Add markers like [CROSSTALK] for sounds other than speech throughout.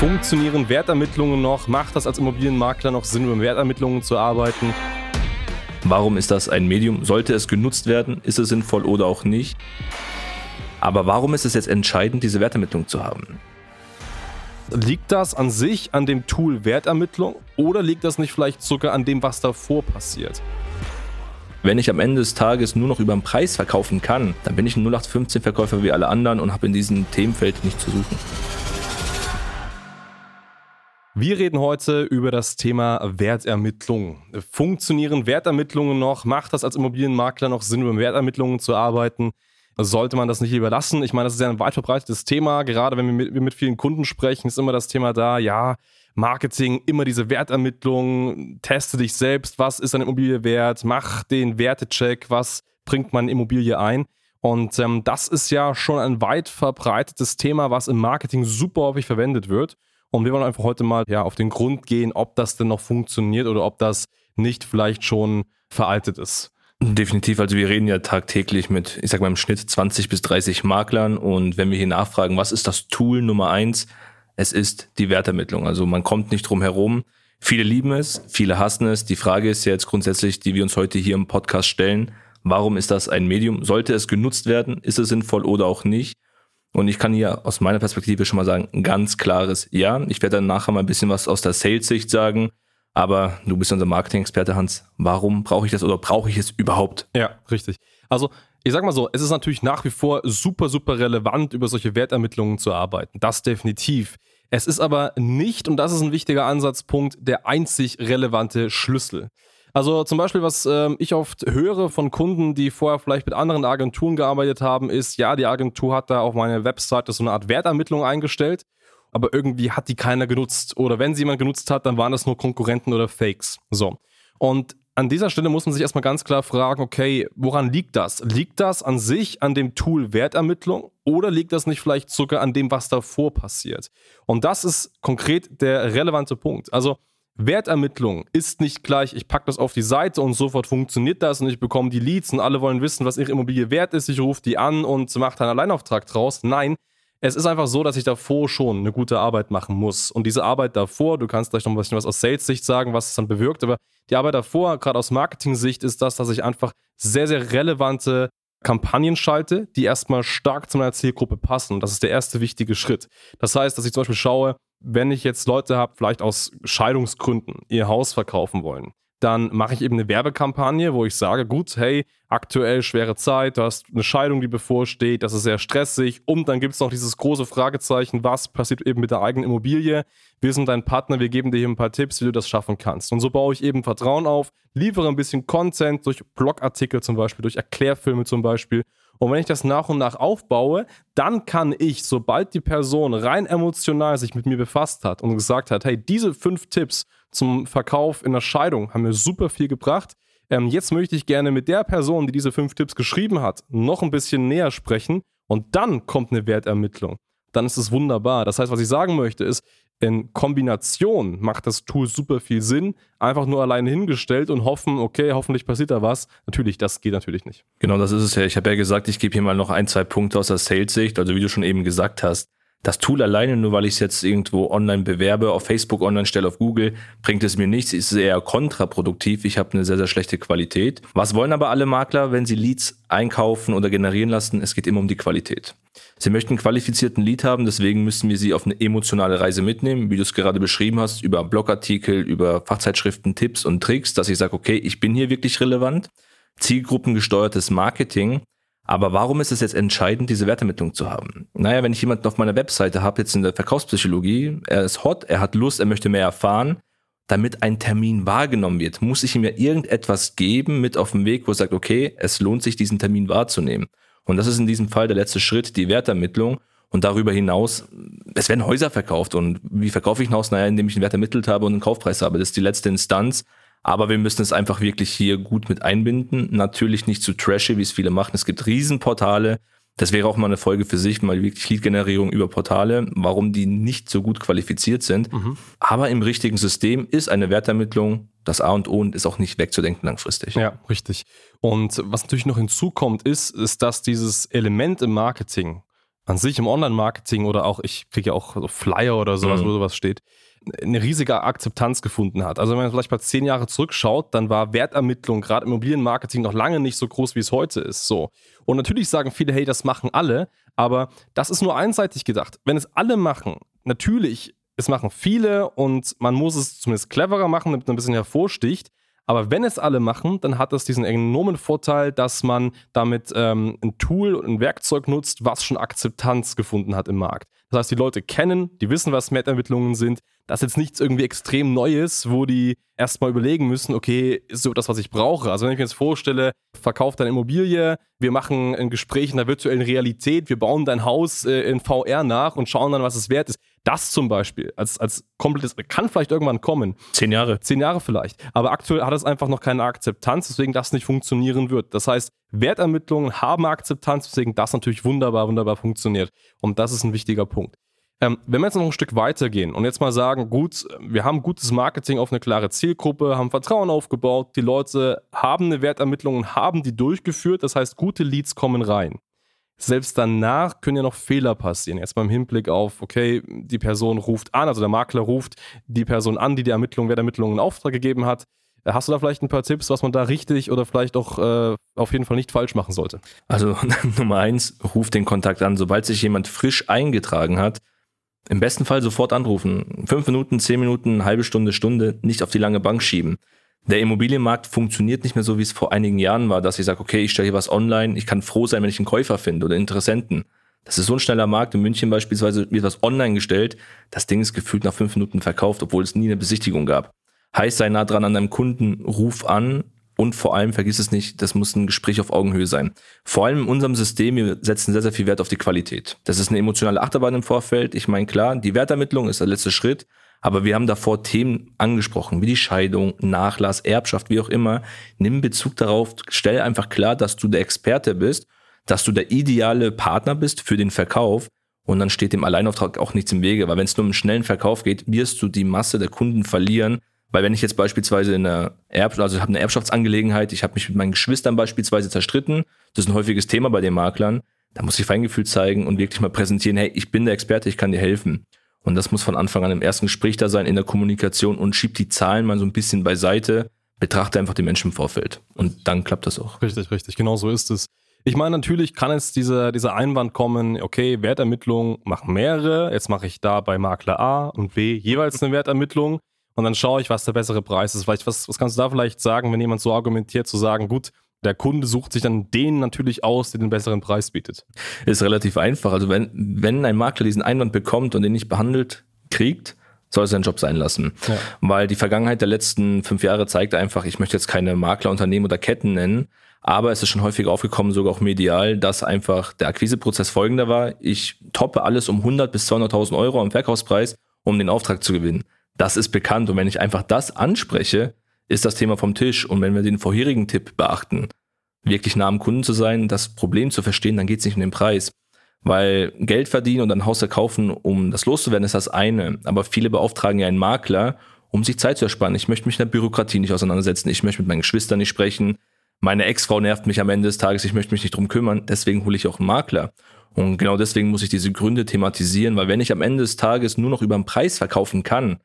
Funktionieren Wertermittlungen noch? Macht das als Immobilienmakler noch Sinn, über Wertermittlungen zu arbeiten? Warum ist das ein Medium? Sollte es genutzt werden? Ist es sinnvoll oder auch nicht? Aber warum ist es jetzt entscheidend, diese Wertermittlung zu haben? Liegt das an sich an dem Tool Wertermittlung oder liegt das nicht vielleicht sogar an dem, was davor passiert? Wenn ich am Ende des Tages nur noch über den Preis verkaufen kann, dann bin ich ein 0815-Verkäufer wie alle anderen und habe in diesem Themenfeld nicht zu suchen. Wir reden heute über das Thema Wertermittlung. Funktionieren Wertermittlungen noch? Macht das als Immobilienmakler noch Sinn, über Wertermittlungen zu arbeiten? Sollte man das nicht überlassen? Ich meine, das ist ja ein weit verbreitetes Thema. Gerade wenn wir mit, wir mit vielen Kunden sprechen, ist immer das Thema da, ja, Marketing, immer diese Wertermittlung, teste dich selbst, was ist eine Immobilie wert, mach den Wertecheck, was bringt man Immobilie ein. Und ähm, das ist ja schon ein weit verbreitetes Thema, was im Marketing super häufig verwendet wird. Und wir wollen einfach heute mal ja, auf den Grund gehen, ob das denn noch funktioniert oder ob das nicht vielleicht schon veraltet ist. Definitiv, also wir reden ja tagtäglich mit, ich sag mal im Schnitt 20 bis 30 Maklern und wenn wir hier nachfragen, was ist das Tool Nummer eins, es ist die Wertermittlung. Also man kommt nicht drum herum. Viele lieben es, viele hassen es. Die Frage ist ja jetzt grundsätzlich, die wir uns heute hier im Podcast stellen, warum ist das ein Medium? Sollte es genutzt werden? Ist es sinnvoll oder auch nicht? Und ich kann hier aus meiner Perspektive schon mal sagen, ein ganz klares Ja. Ich werde dann nachher mal ein bisschen was aus der Sales-Sicht sagen. Aber du bist unser Marketing-Experte, Hans. Warum brauche ich das oder brauche ich es überhaupt? Ja, richtig. Also, ich sag mal so, es ist natürlich nach wie vor super, super relevant, über solche Wertermittlungen zu arbeiten. Das definitiv. Es ist aber nicht, und das ist ein wichtiger Ansatzpunkt, der einzig relevante Schlüssel. Also zum Beispiel, was ähm, ich oft höre von Kunden, die vorher vielleicht mit anderen Agenturen gearbeitet haben, ist, ja, die Agentur hat da auf meine Webseite so eine Art Wertermittlung eingestellt, aber irgendwie hat die keiner genutzt. Oder wenn sie jemand genutzt hat, dann waren das nur Konkurrenten oder Fakes. So. Und an dieser Stelle muss man sich erstmal ganz klar fragen, okay, woran liegt das? Liegt das an sich an dem Tool Wertermittlung oder liegt das nicht vielleicht sogar an dem, was davor passiert? Und das ist konkret der relevante Punkt. Also Wertermittlung ist nicht gleich, ich packe das auf die Seite und sofort funktioniert das und ich bekomme die Leads und alle wollen wissen, was ihre Immobilie wert ist. Ich rufe die an und mache einen Alleinauftrag draus. Nein, es ist einfach so, dass ich davor schon eine gute Arbeit machen muss. Und diese Arbeit davor, du kannst gleich noch was aus Sales-Sicht sagen, was es dann bewirkt, aber die Arbeit davor, gerade aus Marketing-Sicht, ist das, dass ich einfach sehr, sehr relevante Kampagnen schalte, die erstmal stark zu meiner Zielgruppe passen. Und das ist der erste wichtige Schritt. Das heißt, dass ich zum Beispiel schaue, wenn ich jetzt Leute habe, vielleicht aus Scheidungsgründen, ihr Haus verkaufen wollen, dann mache ich eben eine Werbekampagne, wo ich sage, gut, hey, aktuell schwere Zeit, du hast eine Scheidung, die bevorsteht, das ist sehr stressig und dann gibt es noch dieses große Fragezeichen, was passiert eben mit der eigenen Immobilie? Wir sind dein Partner, wir geben dir hier ein paar Tipps, wie du das schaffen kannst. Und so baue ich eben Vertrauen auf, liefere ein bisschen Content durch Blogartikel zum Beispiel, durch Erklärfilme zum Beispiel und wenn ich das nach und nach aufbaue, dann kann ich, sobald die Person rein emotional sich mit mir befasst hat und gesagt hat, hey, diese fünf Tipps zum Verkauf in der Scheidung haben mir super viel gebracht. Ähm, jetzt möchte ich gerne mit der Person, die diese fünf Tipps geschrieben hat, noch ein bisschen näher sprechen und dann kommt eine Wertermittlung. Dann ist es wunderbar. Das heißt, was ich sagen möchte, ist, in Kombination macht das Tool super viel Sinn. Einfach nur alleine hingestellt und hoffen, okay, hoffentlich passiert da was. Natürlich, das geht natürlich nicht. Genau, das ist es ja. Ich habe ja gesagt, ich gebe hier mal noch ein, zwei Punkte aus der Sales-Sicht. Also wie du schon eben gesagt hast, das Tool alleine, nur weil ich es jetzt irgendwo online bewerbe, auf Facebook online stelle, auf Google, bringt es mir nichts. Ist eher kontraproduktiv. Ich habe eine sehr, sehr schlechte Qualität. Was wollen aber alle Makler, wenn sie Leads einkaufen oder generieren lassen? Es geht immer um die Qualität. Sie möchten einen qualifizierten Lead haben, deswegen müssen wir sie auf eine emotionale Reise mitnehmen, wie du es gerade beschrieben hast, über Blogartikel, über Fachzeitschriften, Tipps und Tricks, dass ich sage, okay, ich bin hier wirklich relevant. Zielgruppengesteuertes Marketing aber warum ist es jetzt entscheidend, diese Wertermittlung zu haben? Naja, wenn ich jemanden auf meiner Webseite habe, jetzt in der Verkaufspsychologie, er ist hot, er hat Lust, er möchte mehr erfahren, damit ein Termin wahrgenommen wird, muss ich ihm ja irgendetwas geben mit auf dem Weg, wo er sagt, okay, es lohnt sich, diesen Termin wahrzunehmen. Und das ist in diesem Fall der letzte Schritt, die Wertermittlung. Und darüber hinaus, es werden Häuser verkauft. Und wie verkaufe ich ein Haus? Naja, indem ich einen Wert ermittelt habe und einen Kaufpreis habe. Das ist die letzte Instanz. Aber wir müssen es einfach wirklich hier gut mit einbinden. Natürlich nicht zu trashy, wie es viele machen. Es gibt Riesenportale. Das wäre auch mal eine Folge für sich, mal wirklich Lead-Generierung über Portale, warum die nicht so gut qualifiziert sind. Mhm. Aber im richtigen System ist eine Wertermittlung das A und O und ist auch nicht wegzudenken langfristig. Ja, richtig. Und was natürlich noch hinzukommt, ist, ist, dass dieses Element im Marketing an sich im Online-Marketing oder auch, ich kriege ja auch so Flyer oder sowas, mhm. wo sowas steht, eine riesige Akzeptanz gefunden hat. Also wenn man vielleicht mal zehn Jahre zurückschaut, dann war Wertermittlung gerade im Immobilienmarketing noch lange nicht so groß, wie es heute ist. So. Und natürlich sagen viele, hey, das machen alle, aber das ist nur einseitig gedacht. Wenn es alle machen, natürlich, es machen viele und man muss es zumindest cleverer machen, damit man ein bisschen hervorsticht. Aber wenn es alle machen, dann hat das diesen enormen Vorteil, dass man damit ähm, ein Tool und ein Werkzeug nutzt, was schon Akzeptanz gefunden hat im Markt. Das heißt, die Leute kennen, die wissen, was Meta-Ermittlungen sind. Das ist jetzt nichts irgendwie extrem Neues, wo die erstmal überlegen müssen, okay, ist so das, was ich brauche? Also wenn ich mir jetzt vorstelle, verkauf deine Immobilie, wir machen ein Gespräch in der virtuellen Realität, wir bauen dein Haus äh, in VR nach und schauen dann, was es wert ist. Das zum Beispiel als, als komplettes, kann vielleicht irgendwann kommen. Zehn Jahre. Zehn Jahre vielleicht. Aber aktuell hat es einfach noch keine Akzeptanz, deswegen das nicht funktionieren wird. Das heißt, Wertermittlungen haben Akzeptanz, deswegen das natürlich wunderbar, wunderbar funktioniert. Und das ist ein wichtiger Punkt. Ähm, wenn wir jetzt noch ein Stück weitergehen und jetzt mal sagen, gut, wir haben gutes Marketing auf eine klare Zielgruppe, haben Vertrauen aufgebaut, die Leute haben eine Wertermittlung und haben die durchgeführt, das heißt, gute Leads kommen rein selbst danach können ja noch Fehler passieren. Jetzt beim Hinblick auf, okay, die Person ruft an, also der Makler ruft die Person an, die die Ermittlung, wer der Ermittlung in Auftrag gegeben hat. Hast du da vielleicht ein paar Tipps, was man da richtig oder vielleicht auch äh, auf jeden Fall nicht falsch machen sollte? Also [LAUGHS] Nummer eins, ruf den Kontakt an. Sobald sich jemand frisch eingetragen hat, im besten Fall sofort anrufen. Fünf Minuten, zehn Minuten, halbe Stunde, Stunde, nicht auf die lange Bank schieben der Immobilienmarkt funktioniert nicht mehr so, wie es vor einigen Jahren war, dass ich sage, okay, ich stelle hier was online, ich kann froh sein, wenn ich einen Käufer finde oder Interessenten. Das ist so ein schneller Markt. In München beispielsweise wird was online gestellt. Das Ding ist gefühlt nach fünf Minuten verkauft, obwohl es nie eine Besichtigung gab. Heißt, sei nah dran an deinem Kunden, ruf an und vor allem, vergiss es nicht, das muss ein Gespräch auf Augenhöhe sein. Vor allem in unserem System, wir setzen sehr, sehr viel Wert auf die Qualität. Das ist eine emotionale Achterbahn im Vorfeld. Ich meine, klar, die Wertermittlung ist der letzte Schritt, aber wir haben davor Themen angesprochen, wie die Scheidung, Nachlass, Erbschaft, wie auch immer. Nimm Bezug darauf, stell einfach klar, dass du der Experte bist, dass du der ideale Partner bist für den Verkauf. Und dann steht dem Alleinauftrag auch nichts im Wege, weil wenn es nur um einen schnellen Verkauf geht, wirst du die Masse der Kunden verlieren. Weil wenn ich jetzt beispielsweise in einer Erb also ich habe eine Erbschaftsangelegenheit, ich habe mich mit meinen Geschwistern beispielsweise zerstritten, das ist ein häufiges Thema bei den Maklern, da muss ich Feingefühl zeigen und wirklich mal präsentieren, hey, ich bin der Experte, ich kann dir helfen. Und das muss von Anfang an im ersten Gespräch da sein, in der Kommunikation und schiebt die Zahlen mal so ein bisschen beiseite, betrachte einfach die Menschen im Vorfeld. Und dann klappt das auch. Richtig, richtig. Genau so ist es. Ich meine, natürlich kann jetzt dieser, dieser Einwand kommen, okay, Wertermittlung machen mehrere. Jetzt mache ich da bei Makler A und B jeweils eine Wertermittlung. Und dann schaue ich, was der bessere Preis ist. Vielleicht, was, was kannst du da vielleicht sagen, wenn jemand so argumentiert, zu sagen, gut, der Kunde sucht sich dann den natürlich aus, der den besseren Preis bietet. Ist relativ einfach. Also wenn, wenn ein Makler diesen Einwand bekommt und den nicht behandelt kriegt, soll er seinen Job sein lassen. Ja. Weil die Vergangenheit der letzten fünf Jahre zeigt einfach, ich möchte jetzt keine Maklerunternehmen oder Ketten nennen, aber es ist schon häufig aufgekommen, sogar auch medial, dass einfach der Akquiseprozess folgender war. Ich toppe alles um 100 bis 200.000 Euro am Verkaufspreis, um den Auftrag zu gewinnen. Das ist bekannt und wenn ich einfach das anspreche, ist das Thema vom Tisch. Und wenn wir den vorherigen Tipp beachten, wirklich nah am Kunden zu sein, das Problem zu verstehen, dann geht es nicht um den Preis. Weil Geld verdienen und ein Haus verkaufen, um das loszuwerden, ist das eine. Aber viele beauftragen ja einen Makler, um sich Zeit zu ersparen. Ich möchte mich mit der Bürokratie nicht auseinandersetzen. Ich möchte mit meinen Geschwistern nicht sprechen. Meine Ex-Frau nervt mich am Ende des Tages. Ich möchte mich nicht drum kümmern. Deswegen hole ich auch einen Makler. Und genau deswegen muss ich diese Gründe thematisieren, weil wenn ich am Ende des Tages nur noch über den Preis verkaufen kann,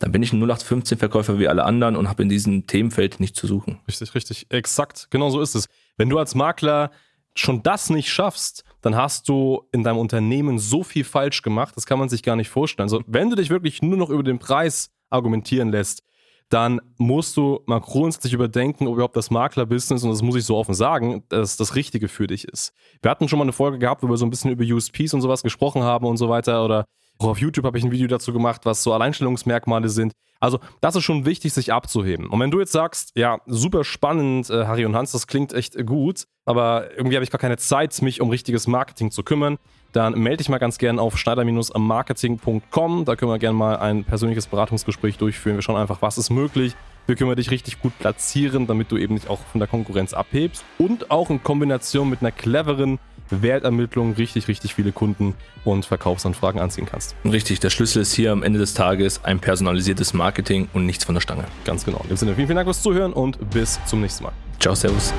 dann bin ich ein 0815-Verkäufer wie alle anderen und habe in diesem Themenfeld nichts zu suchen. Richtig, richtig. Exakt. Genau so ist es. Wenn du als Makler schon das nicht schaffst, dann hast du in deinem Unternehmen so viel falsch gemacht, das kann man sich gar nicht vorstellen. Also, wenn du dich wirklich nur noch über den Preis argumentieren lässt, dann musst du mal grundsätzlich überdenken, ob überhaupt das Maklerbusiness, und das muss ich so offen sagen, dass das Richtige für dich ist. Wir hatten schon mal eine Folge gehabt, wo wir so ein bisschen über USPs und sowas gesprochen haben und so weiter oder auch auf YouTube habe ich ein Video dazu gemacht, was so Alleinstellungsmerkmale sind. Also, das ist schon wichtig, sich abzuheben. Und wenn du jetzt sagst, ja, super spannend, äh, Harry und Hans, das klingt echt gut, aber irgendwie habe ich gar keine Zeit, mich um richtiges Marketing zu kümmern, dann melde dich mal ganz gern auf schneider-marketing.com. Da können wir gerne mal ein persönliches Beratungsgespräch durchführen. Wir schauen einfach, was ist möglich. Wie können wir dich richtig gut platzieren, damit du eben nicht auch von der Konkurrenz abhebst. Und auch in Kombination mit einer cleveren Wertermittlung richtig, richtig viele Kunden und Verkaufsanfragen anziehen kannst. Richtig, der Schlüssel ist hier am Ende des Tages ein personalisiertes Marketing und nichts von der Stange. Ganz genau. In dem Sinne, vielen, vielen Dank fürs Zuhören und bis zum nächsten Mal. Ciao, Servus.